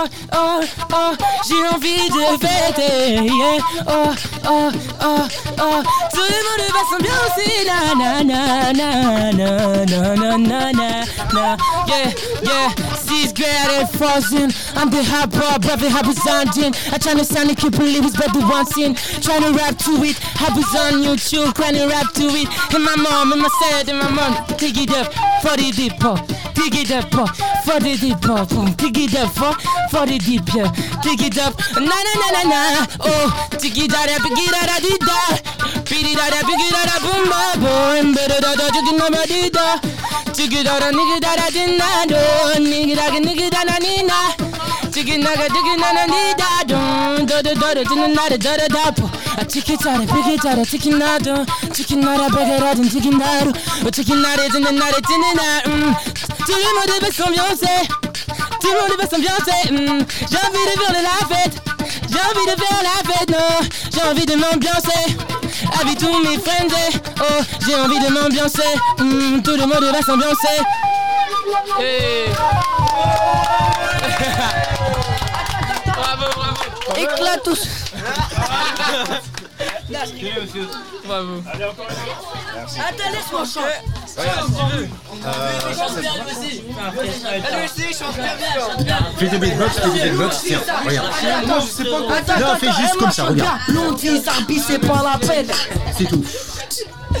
oh, oh, oh, j'ai envie de fêter, yeah, oh, oh, oh, oh, tout le monde va s'ambiancer, na, na, na, na, na, na, na, na, na, yeah, yeah, six grade and frozen, I'm the hot boy, brother, happy sounding, I tryna sound it, can't believe it's better once in, tryna rap to it, happy on YouTube, tryna rap to it, and my mom, and my dad, and my mom, take it up, for the deep dig it up, uh, for the deep up, um, pick it up for, for the deep, yeah, pick it up, na na na na na, oh, pick it up, pick it up, did da, pick it up, pick it up, boom, ba, boom, better da da, you can never did da, pick it up, nigga da da, did na do, nigga da, nigga da na ni na, chicken nugget, chicken na na ni da, dum, da da da da, did na da da da da. 치킨 짜리 비기 짜리 치킨 나도 치킨 나라 베게라든 치킨 나루 치킨 나래 듣는 나래 듣는 나음 Tout le monde veut s'ambiancer, tout le monde veut s'ambiancer. mm. J'ai envie de faire de la fête, j'ai envie de faire la fête, non, j'ai envie de m'ambiancer. Avec tous mes friends, eh, oh, j'ai envie de m'ambiancer. mm, Tout le monde va s'ambiancer. Hey. bravo, bravo. Éclate tous. Bravo. Attends, laisse-moi chanter. Allez aussi, chante bien. Fais des beatbox, fais des beatbox, tiens, regarde. Attends, je sais pas. Attends, Non, fais juste eh, comme moi, ça, regarde. c'est pas la peine. C'est tout.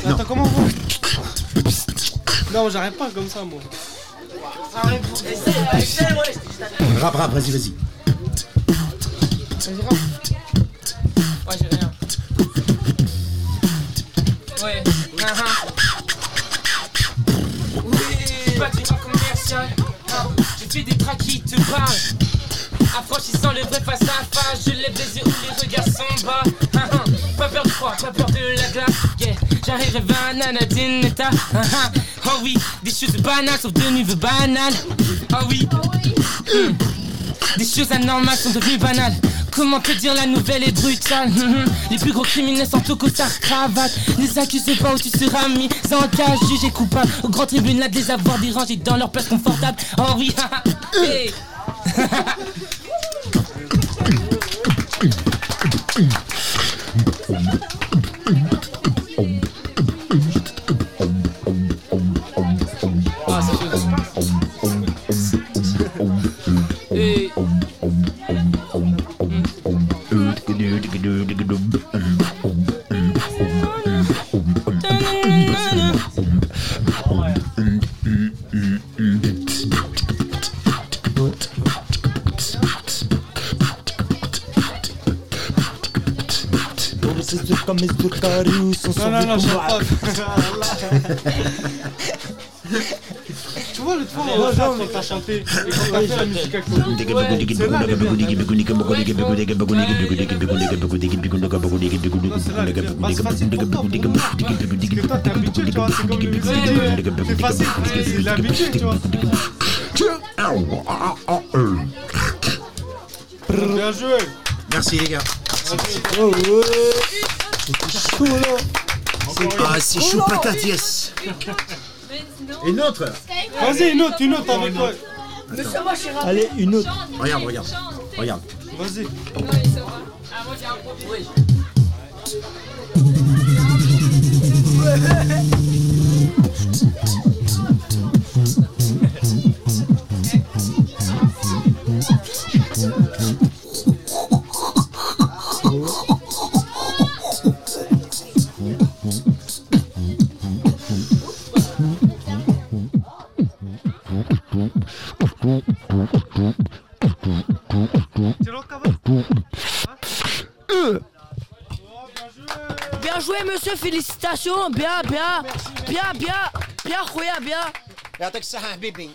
Attends, comment va Non, j'arrête pas comme ça, moi. Rap, rap, vas-y, vas-y. Ouais, j'ai rien. Tracks qui te parlent. Affranchissant le vrai face à face, je lève les yeux où les regards sont bas. Ah, ah. Pas peur du froid, pas peur de la glace. Yeah. J'arrive à Vanadine état. Ah. Oh oui, des choses banales sont devenues banales. Oh oui. Hmm. Des choses anormales sont devenues banales. Comment te dire la nouvelle est brutale Mhm. Les plus gros criminels sont au costard cravate Ne accuse pas où tu seras mis en cage jugé coupable Au grand tribunal de les avoir dérangés dans leur place confortable Oh oui Hey. comme mes Non, non, non, Tu vois, on Bien joué Merci les gars. Merci les gars. Ah, c'est chaud patate, yes. Une autre Vas-y, une autre, une autre avec toi. Allez, une autre. Regarde, regarde. Regarde. Vas-y. Bien joué, monsieur, félicitations. Bien, bien, bien, bien, bien, خويا, bien. يعطيك الصحة حبيبي